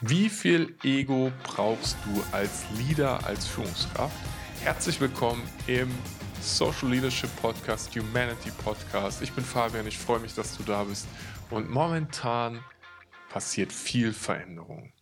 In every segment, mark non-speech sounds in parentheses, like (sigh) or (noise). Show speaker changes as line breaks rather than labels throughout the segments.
Wie viel Ego brauchst du als Leader, als Führungskraft? Herzlich willkommen im Social Leadership Podcast, Humanity Podcast. Ich bin Fabian, ich freue mich, dass du da bist. Und momentan passiert viel Veränderung.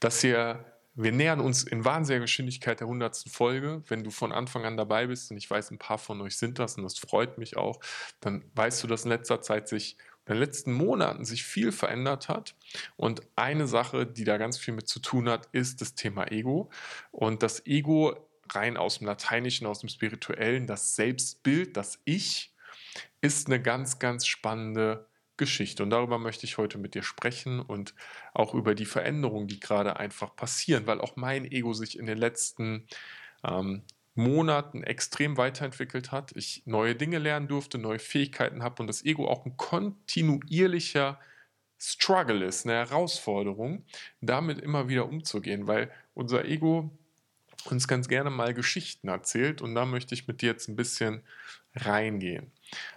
Das hier, wir nähern uns in wahnsinniger Geschwindigkeit der 100. Folge. Wenn du von Anfang an dabei bist, und ich weiß, ein paar von euch sind das, und das freut mich auch, dann weißt du, dass in letzter Zeit sich in den letzten Monaten sich viel verändert hat. Und eine Sache, die da ganz viel mit zu tun hat, ist das Thema Ego. Und das Ego rein aus dem Lateinischen, aus dem Spirituellen, das Selbstbild, das Ich, ist eine ganz, ganz spannende Geschichte. Und darüber möchte ich heute mit dir sprechen und auch über die Veränderungen, die gerade einfach passieren, weil auch mein Ego sich in den letzten ähm, Monaten extrem weiterentwickelt hat, ich neue Dinge lernen durfte, neue Fähigkeiten habe und das Ego auch ein kontinuierlicher Struggle ist, eine Herausforderung, damit immer wieder umzugehen, weil unser Ego uns ganz gerne mal Geschichten erzählt und da möchte ich mit dir jetzt ein bisschen reingehen.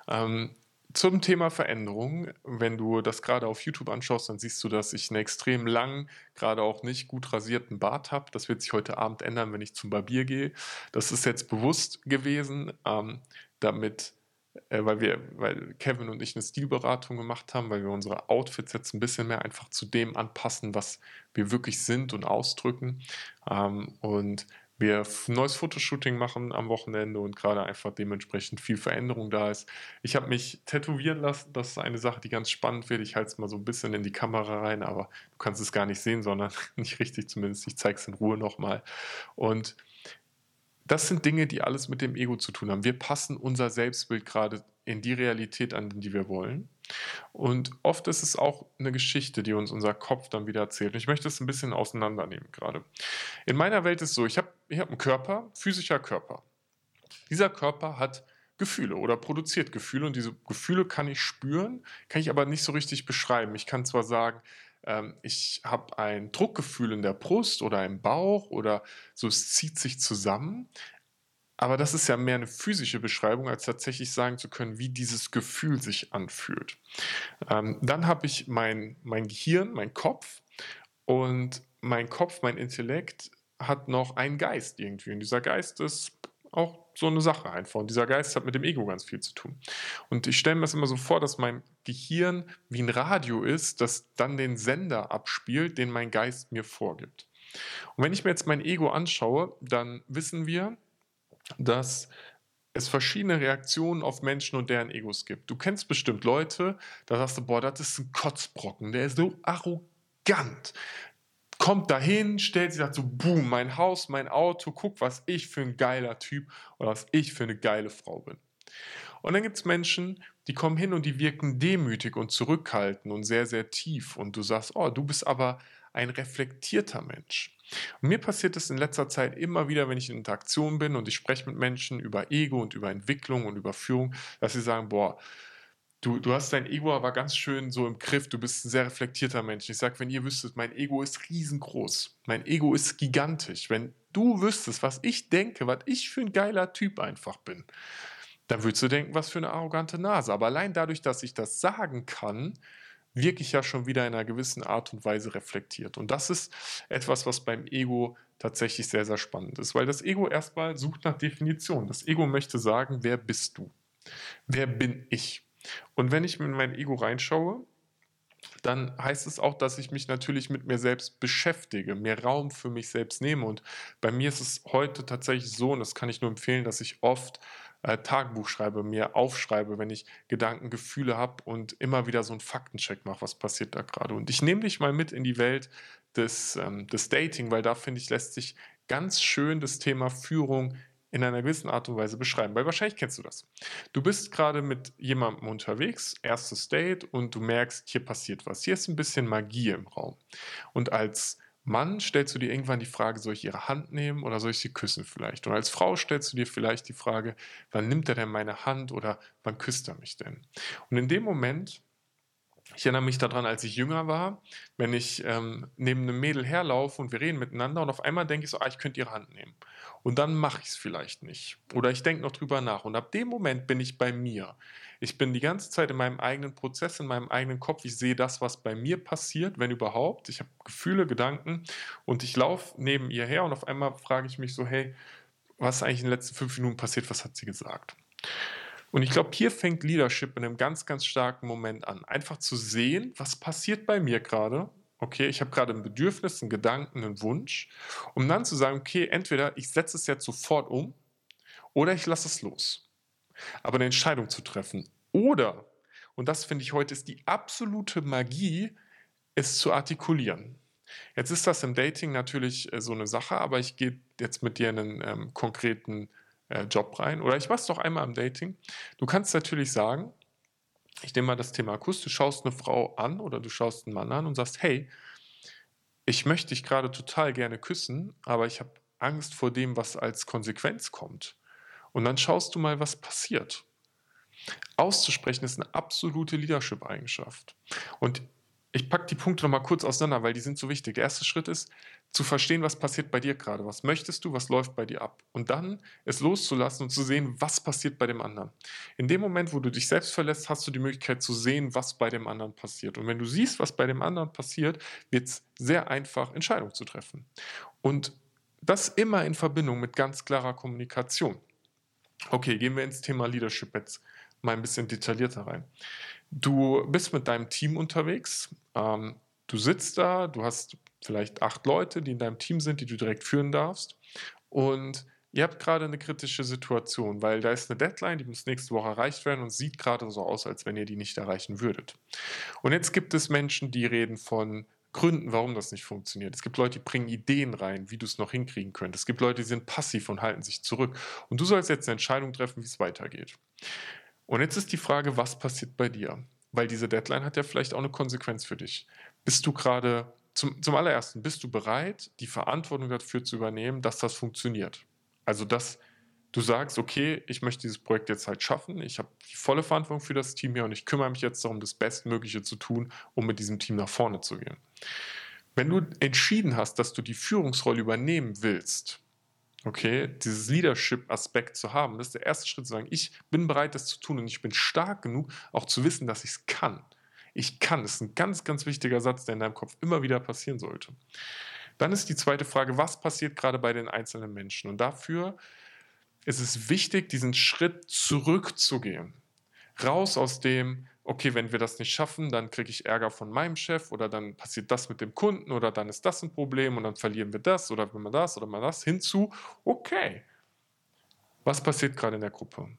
Ähm, zum Thema Veränderung, wenn du das gerade auf YouTube anschaust, dann siehst du, dass ich einen extrem langen, gerade auch nicht gut rasierten Bart habe. Das wird sich heute Abend ändern, wenn ich zum Barbier gehe. Das ist jetzt bewusst gewesen, ähm, damit, äh, weil wir, weil Kevin und ich eine Stilberatung gemacht haben, weil wir unsere Outfits jetzt ein bisschen mehr einfach zu dem anpassen, was wir wirklich sind und ausdrücken. Ähm, und wir ein neues Fotoshooting machen am Wochenende und gerade einfach dementsprechend viel Veränderung da ist. Ich habe mich tätowieren lassen. Das ist eine Sache, die ganz spannend wird. Ich halte es mal so ein bisschen in die Kamera rein, aber du kannst es gar nicht sehen, sondern (laughs) nicht richtig zumindest. Ich zeige es in Ruhe nochmal. Und das sind Dinge, die alles mit dem Ego zu tun haben. Wir passen unser Selbstbild gerade in die Realität an, die wir wollen. Und oft ist es auch eine Geschichte, die uns unser Kopf dann wieder erzählt. Und ich möchte es ein bisschen auseinandernehmen gerade. In meiner Welt ist es so, ich habe ich hab einen Körper, physischer Körper. Dieser Körper hat Gefühle oder produziert Gefühle und diese Gefühle kann ich spüren, kann ich aber nicht so richtig beschreiben. Ich kann zwar sagen, ähm, ich habe ein Druckgefühl in der Brust oder im Bauch oder so, es zieht sich zusammen, aber das ist ja mehr eine physische Beschreibung, als tatsächlich sagen zu können, wie dieses Gefühl sich anfühlt. Ähm, dann habe ich mein, mein Gehirn, mein Kopf und mein Kopf, mein Intellekt hat noch einen Geist irgendwie. Und dieser Geist ist auch so eine Sache einfach. Und dieser Geist hat mit dem Ego ganz viel zu tun. Und ich stelle mir das immer so vor, dass mein Gehirn wie ein Radio ist, das dann den Sender abspielt, den mein Geist mir vorgibt. Und wenn ich mir jetzt mein Ego anschaue, dann wissen wir, dass es verschiedene Reaktionen auf Menschen und deren Egos gibt. Du kennst bestimmt Leute, da sagst du, boah, das ist ein Kotzbrocken, der ist so arrogant. Kommt dahin, stellt sich sagt so, boom, mein Haus, mein Auto, guck, was ich für ein geiler Typ oder was ich für eine geile Frau bin. Und dann gibt es Menschen, die kommen hin und die wirken demütig und zurückhaltend und sehr, sehr tief. Und du sagst, oh, du bist aber ein reflektierter Mensch. Und mir passiert es in letzter Zeit immer wieder, wenn ich in Interaktion bin und ich spreche mit Menschen über Ego und über Entwicklung und über Führung, dass sie sagen, boah, du, du hast dein Ego aber ganz schön so im Griff, du bist ein sehr reflektierter Mensch. Ich sage, wenn ihr wüsstet, mein Ego ist riesengroß, mein Ego ist gigantisch. Wenn du wüsstest, was ich denke, was ich für ein geiler Typ einfach bin, dann würdest du denken, was für eine arrogante Nase. Aber allein dadurch, dass ich das sagen kann, wirklich ja schon wieder in einer gewissen Art und Weise reflektiert. Und das ist etwas, was beim Ego tatsächlich sehr, sehr spannend ist, weil das Ego erstmal sucht nach Definition. Das Ego möchte sagen, wer bist du? Wer bin ich? Und wenn ich in mein Ego reinschaue, dann heißt es auch, dass ich mich natürlich mit mir selbst beschäftige, mehr Raum für mich selbst nehme. Und bei mir ist es heute tatsächlich so, und das kann ich nur empfehlen, dass ich oft äh, Tagebuch schreibe, mir aufschreibe, wenn ich Gedanken, Gefühle habe und immer wieder so einen Faktencheck mache, was passiert da gerade. Und ich nehme dich mal mit in die Welt des, ähm, des Dating, weil da finde ich, lässt sich ganz schön das Thema Führung in einer gewissen Art und Weise beschreiben, weil wahrscheinlich kennst du das. Du bist gerade mit jemandem unterwegs, erstes Date, und du merkst, hier passiert was. Hier ist ein bisschen Magie im Raum. Und als Mann stellst du dir irgendwann die Frage, soll ich ihre Hand nehmen oder soll ich sie küssen vielleicht? Und als Frau stellst du dir vielleicht die Frage, wann nimmt er denn meine Hand oder wann küsst er mich denn? Und in dem Moment Ich erinnere mich daran, als ich jünger war, wenn ich ähm, neben einem Mädel herlaufe und wir reden miteinander und auf einmal denke ich so, ah, ich könnte ihre Hand nehmen. Und dann mache ich es vielleicht nicht. Oder ich denke noch drüber nach. Und ab dem Moment bin ich bei mir. Ich bin die ganze Zeit in meinem eigenen Prozess, in meinem eigenen Kopf. Ich sehe das, was bei mir passiert, wenn überhaupt. Ich habe Gefühle, Gedanken und ich laufe neben ihr her und auf einmal frage ich mich so, hey, was ist eigentlich in den letzten fünf Minuten passiert? Was hat sie gesagt? Und ich glaube, hier fängt Leadership in einem ganz, ganz starken Moment an. Einfach zu sehen, was passiert bei mir gerade. Okay, ich habe gerade ein Bedürfnis, einen Gedanken, einen Wunsch, um dann zu sagen, okay, entweder ich setze es jetzt sofort um oder ich lasse es los. Aber eine Entscheidung zu treffen. Oder, und das finde ich heute ist die absolute Magie, es zu artikulieren. Jetzt ist das im Dating natürlich äh, so eine Sache, aber ich gehe jetzt mit dir in einen ähm, konkreten äh, Job rein. Oder ich es doch einmal am Dating. Du kannst natürlich sagen, ich nehme mal das Thema Kuss, du schaust eine Frau an oder du schaust einen Mann an und sagst, hey, ich möchte dich gerade total gerne küssen, aber ich habe Angst vor dem, was als Konsequenz kommt. Und dann schaust du mal, was passiert. Auszusprechen ist eine absolute Leadership-Eigenschaft. Und ich packe die Punkte nochmal kurz auseinander, weil die sind so wichtig. Der erste Schritt ist, zu verstehen, was passiert bei dir gerade. Was möchtest du, was läuft bei dir ab? Und dann es loszulassen und zu sehen, was passiert bei dem anderen. In dem Moment, wo du dich selbst verlässt, hast du die Möglichkeit zu sehen, was bei dem anderen passiert. Und wenn du siehst, was bei dem anderen passiert, wird es sehr einfach, Entscheidungen zu treffen. Und das immer in Verbindung mit ganz klarer Kommunikation. Okay, gehen wir ins Thema Leadership jetzt mal ein bisschen detaillierter rein. Du bist mit deinem Team unterwegs. Ähm, du sitzt da, du hast vielleicht acht Leute, die in deinem Team sind, die du direkt führen darfst. Und ihr habt gerade eine kritische Situation, weil da ist eine Deadline, die muss nächste Woche erreicht werden und sieht gerade so aus, als wenn ihr die nicht erreichen würdet. Und jetzt gibt es Menschen, die reden von Gründen, warum das nicht funktioniert. Es gibt Leute, die bringen Ideen rein, wie du es noch hinkriegen könntest. Es gibt Leute, die sind passiv und halten sich zurück. Und du sollst jetzt eine Entscheidung treffen, wie es weitergeht. Und jetzt ist die Frage, was passiert bei dir? Weil diese Deadline hat ja vielleicht auch eine Konsequenz für dich. Bist du gerade, zum, zum allerersten, bist du bereit, die Verantwortung dafür zu übernehmen, dass das funktioniert? Also, dass du sagst, okay, ich möchte dieses Projekt jetzt halt schaffen, ich habe die volle Verantwortung für das Team hier und ich kümmere mich jetzt darum, das Bestmögliche zu tun, um mit diesem Team nach vorne zu gehen. Wenn du entschieden hast, dass du die Führungsrolle übernehmen willst, Okay, dieses Leadership-Aspekt zu haben, das ist der erste Schritt zu sagen, ich bin bereit, das zu tun und ich bin stark genug, auch zu wissen, dass ich es kann. Ich kann, das ist ein ganz, ganz wichtiger Satz, der in deinem Kopf immer wieder passieren sollte. Dann ist die zweite Frage, was passiert gerade bei den einzelnen Menschen? Und dafür ist es wichtig, diesen Schritt zurückzugehen. Raus aus dem, okay, wenn wir das nicht schaffen, dann kriege ich Ärger von meinem Chef oder dann passiert das mit dem Kunden oder dann ist das ein Problem und dann verlieren wir das oder wenn man das oder man das hinzu, okay, was passiert gerade in der Gruppe?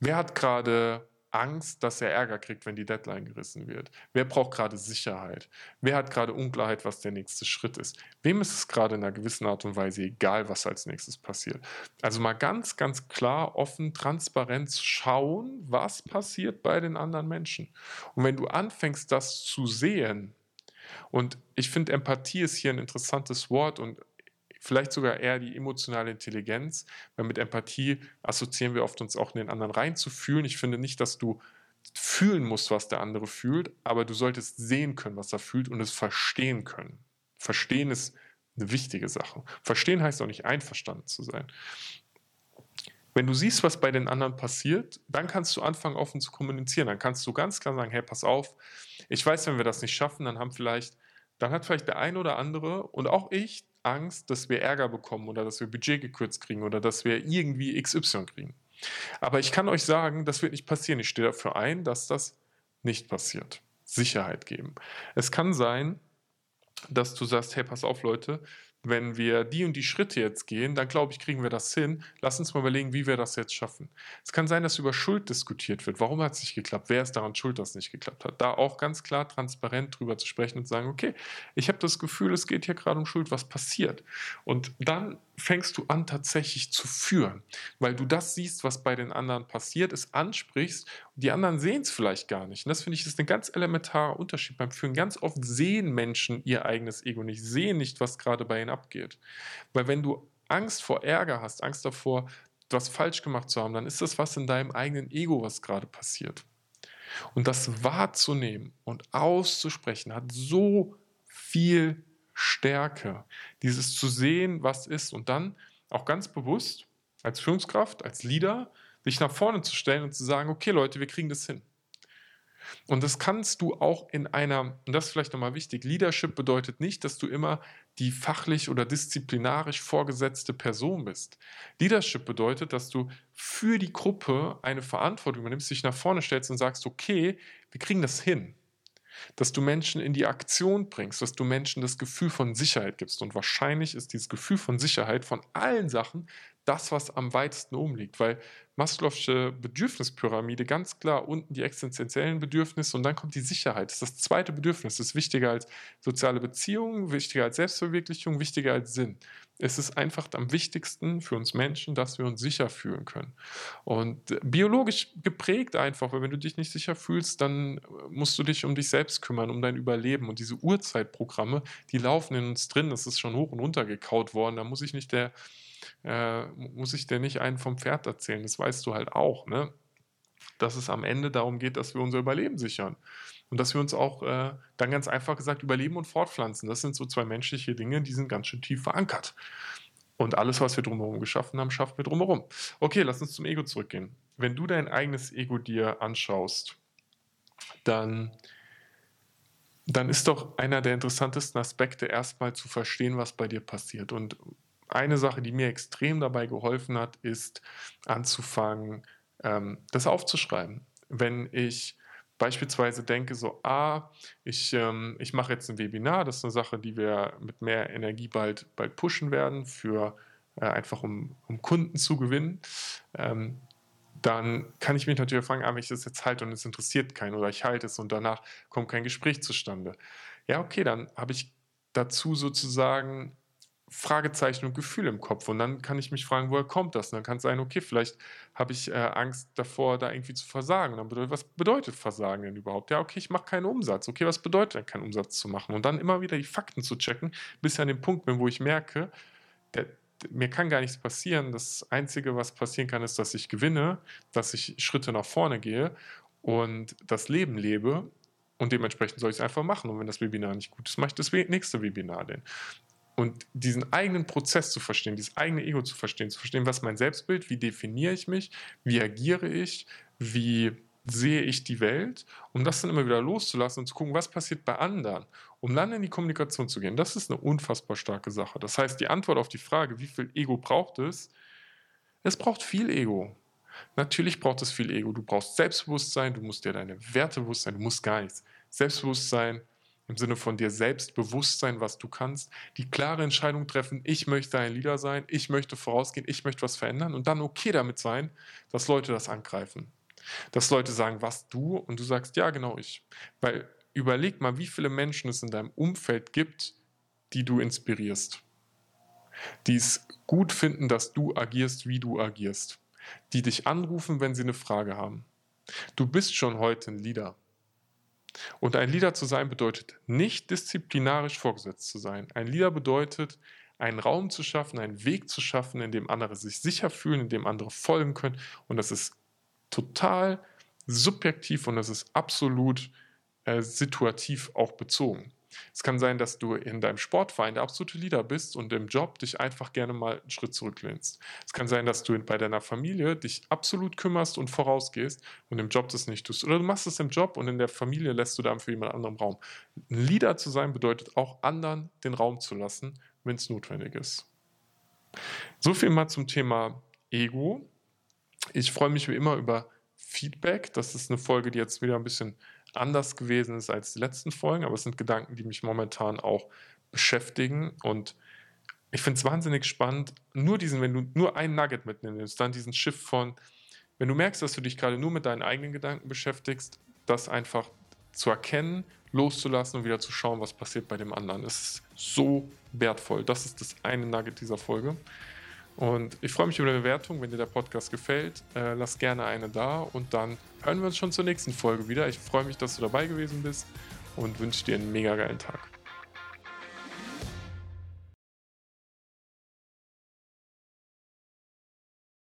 Wer hat gerade Angst, dass er Ärger kriegt, wenn die Deadline gerissen wird? Wer braucht gerade Sicherheit? Wer hat gerade Unklarheit, was der nächste Schritt ist? Wem ist es gerade in einer gewissen Art und Weise egal, was als nächstes passiert? Also mal ganz, ganz klar, offen, transparent schauen, was passiert bei den anderen Menschen. Und wenn du anfängst, das zu sehen, und ich finde, Empathie ist hier ein interessantes Wort und vielleicht sogar eher die emotionale Intelligenz, weil mit Empathie assoziieren wir oft uns auch in den anderen reinzufühlen. Ich finde nicht, dass du fühlen musst, was der andere fühlt, aber du solltest sehen können, was er fühlt und es verstehen können. Verstehen ist eine wichtige Sache. Verstehen heißt auch nicht einverstanden zu sein. Wenn du siehst, was bei den anderen passiert, dann kannst du anfangen, offen zu kommunizieren. Dann kannst du ganz klar sagen, hey, pass auf, ich weiß, wenn wir das nicht schaffen, dann haben vielleicht, dann hat vielleicht der ein oder andere und auch ich Angst, dass wir Ärger bekommen oder dass wir Budget gekürzt kriegen oder dass wir irgendwie XY kriegen. Aber ich kann euch sagen, das wird nicht passieren. Ich stehe dafür ein, dass das nicht passiert. Sicherheit geben. Es kann sein, dass du sagst, hey, pass auf Leute, wenn wir die und die Schritte jetzt gehen, dann glaube ich, kriegen wir das hin. Lass uns mal überlegen, wie wir das jetzt schaffen. Es kann sein, dass über Schuld diskutiert wird. Warum hat es nicht geklappt? Wer ist daran schuld, dass es nicht geklappt hat? Da auch ganz klar transparent drüber zu sprechen und zu sagen, okay, ich habe das Gefühl, es geht hier gerade um Schuld, was passiert? Und dann fängst du an tatsächlich zu führen, weil du das siehst, was bei den anderen passiert, es ansprichst die anderen sehen es vielleicht gar nicht. Und das finde ich ist ein ganz elementarer Unterschied beim Führen. Ganz oft sehen Menschen ihr eigenes Ego nicht, sehen nicht, was gerade bei ihnen abgeht. Weil wenn du Angst vor Ärger hast, Angst davor, was falsch gemacht zu haben, dann ist das was in deinem eigenen Ego, was gerade passiert. Und das wahrzunehmen und auszusprechen hat so viel Stärke. Dieses zu sehen, was ist und dann auch ganz bewusst als Führungskraft, als Leader, sich nach vorne zu stellen und zu sagen, okay Leute, wir kriegen das hin. Und das kannst du auch in einer, und das ist vielleicht nochmal wichtig, Leadership bedeutet nicht, dass du immer die fachlich oder disziplinarisch vorgesetzte Person bist. Leadership bedeutet, dass du für die Gruppe eine Verantwortung übernimmst, dich nach vorne stellst und sagst, okay, wir kriegen das hin dass du Menschen in die Aktion bringst, dass du Menschen das Gefühl von Sicherheit gibst. Und wahrscheinlich ist dieses Gefühl von Sicherheit von allen Sachen das, was am weitesten umliegt, weil Maslow'sche Bedürfnispyramide ganz klar unten die existenziellen Bedürfnisse und dann kommt die Sicherheit. Das ist das zweite Bedürfnis. Das ist wichtiger als soziale Beziehungen, wichtiger als Selbstverwirklichung, wichtiger als Sinn es ist einfach am wichtigsten für uns Menschen, dass wir uns sicher fühlen können. Und biologisch geprägt einfach, weil wenn du dich nicht sicher fühlst, dann musst du dich um dich selbst kümmern, um dein Überleben. Und diese Urzeitprogramme, die laufen in uns drin, das ist schon hoch und runter gekaut worden. Da muss ich nicht der, äh, muss ich dir nicht einen vom Pferd erzählen, das weißt du halt auch, ne? Dass es am Ende darum geht, dass wir unser Überleben sichern. Und dass wir uns auch äh, dann ganz einfach gesagt überleben und fortpflanzen. Das sind so zwei menschliche Dinge, die sind ganz schön tief verankert. Und alles, was wir drumherum geschaffen haben, schaffen wir drumherum. Okay, lass uns zum Ego zurückgehen. Wenn du dein eigenes Ego dir anschaust, dann, dann ist doch einer der interessantesten Aspekte erstmal zu verstehen, was bei dir passiert. Und eine Sache, die mir extrem dabei geholfen hat, ist anzufangen, ähm, das aufzuschreiben. Wenn ich beispielsweise denke, so, ah, ich, ähm, ich mache jetzt ein Webinar, das ist eine Sache, die wir mit mehr Energie bald, bald pushen werden, für äh, einfach um, um Kunden zu gewinnen, ähm, dann kann ich mich natürlich fragen, ah, wenn ich das jetzt halte und es interessiert keinen oder ich halte es und danach kommt kein Gespräch zustande. Ja, okay, dann habe ich dazu sozusagen Fragezeichen und Gefühl im Kopf. Und dann kann ich mich fragen, woher kommt das? Und dann kann es sein, okay, vielleicht habe ich äh, Angst davor, da irgendwie zu versagen. Und dann bedeutet, was bedeutet Versagen denn überhaupt? Ja, okay, ich mache keinen Umsatz. Okay, was bedeutet denn keinen Umsatz zu machen? Und dann immer wieder die Fakten zu checken, bis ich an den Punkt bin, wo ich merke, der, mir kann gar nichts passieren. Das Einzige, was passieren kann, ist, dass ich gewinne, dass ich Schritte nach vorne gehe und das Leben lebe. Und dementsprechend soll ich es einfach machen. Und wenn das Webinar nicht gut ist, mache ich das nächste Webinar denn. Und diesen eigenen Prozess zu verstehen, dieses eigene Ego zu verstehen, zu verstehen, was mein Selbstbild, wie definiere ich mich, wie agiere ich, wie sehe ich die Welt, um das dann immer wieder loszulassen und zu gucken, was passiert bei anderen, um dann in die Kommunikation zu gehen. Das ist eine unfassbar starke Sache. Das heißt, die Antwort auf die Frage, wie viel Ego braucht es, es braucht viel Ego. Natürlich braucht es viel Ego. Du brauchst Selbstbewusstsein, du musst dir deine Werte bewusst sein, du musst gar nichts. Selbstbewusstsein, im Sinne von dir selbst bewusst sein, was du kannst, die klare Entscheidung treffen, ich möchte ein Leader sein, ich möchte vorausgehen, ich möchte was verändern und dann okay damit sein, dass Leute das angreifen. Dass Leute sagen, was du und du sagst, ja, genau ich. Weil überleg mal, wie viele Menschen es in deinem Umfeld gibt, die du inspirierst. Die es gut finden, dass du agierst, wie du agierst. Die dich anrufen, wenn sie eine Frage haben. Du bist schon heute ein Leader. Und ein Leader zu sein bedeutet nicht disziplinarisch vorgesetzt zu sein. Ein Leader bedeutet, einen Raum zu schaffen, einen Weg zu schaffen, in dem andere sich sicher fühlen, in dem andere folgen können. Und das ist total subjektiv und das ist absolut äh, situativ auch bezogen. Es kann sein, dass du in deinem Sportverein der absolute Leader bist und im Job dich einfach gerne mal einen Schritt zurücklehnst. Es kann sein, dass du bei deiner Familie dich absolut kümmerst und vorausgehst und im Job das nicht tust. Oder du machst es im Job und in der Familie lässt du dann für jemand anderem Raum. Ein Leader zu sein bedeutet auch anderen den Raum zu lassen, wenn es notwendig ist. So viel mal zum Thema Ego. Ich freue mich wie immer über Feedback. Das ist eine Folge, die jetzt wieder ein bisschen anders gewesen ist als die letzten Folgen, aber es sind Gedanken, die mich momentan auch beschäftigen und ich finde es wahnsinnig spannend, nur diesen, wenn du nur ein Nugget mitnimmst, dann diesen Schiff von, wenn du merkst, dass du dich gerade nur mit deinen eigenen Gedanken beschäftigst, das einfach zu erkennen, loszulassen und wieder zu schauen, was passiert bei dem anderen. Es ist so wertvoll. Das ist das eine Nugget dieser Folge. Und ich freue mich über eine Bewertung, wenn dir der Podcast gefällt. Äh, lass gerne eine da und dann hören wir uns schon zur nächsten Folge wieder. Ich freue mich, dass du dabei gewesen bist und wünsche dir einen mega geilen Tag.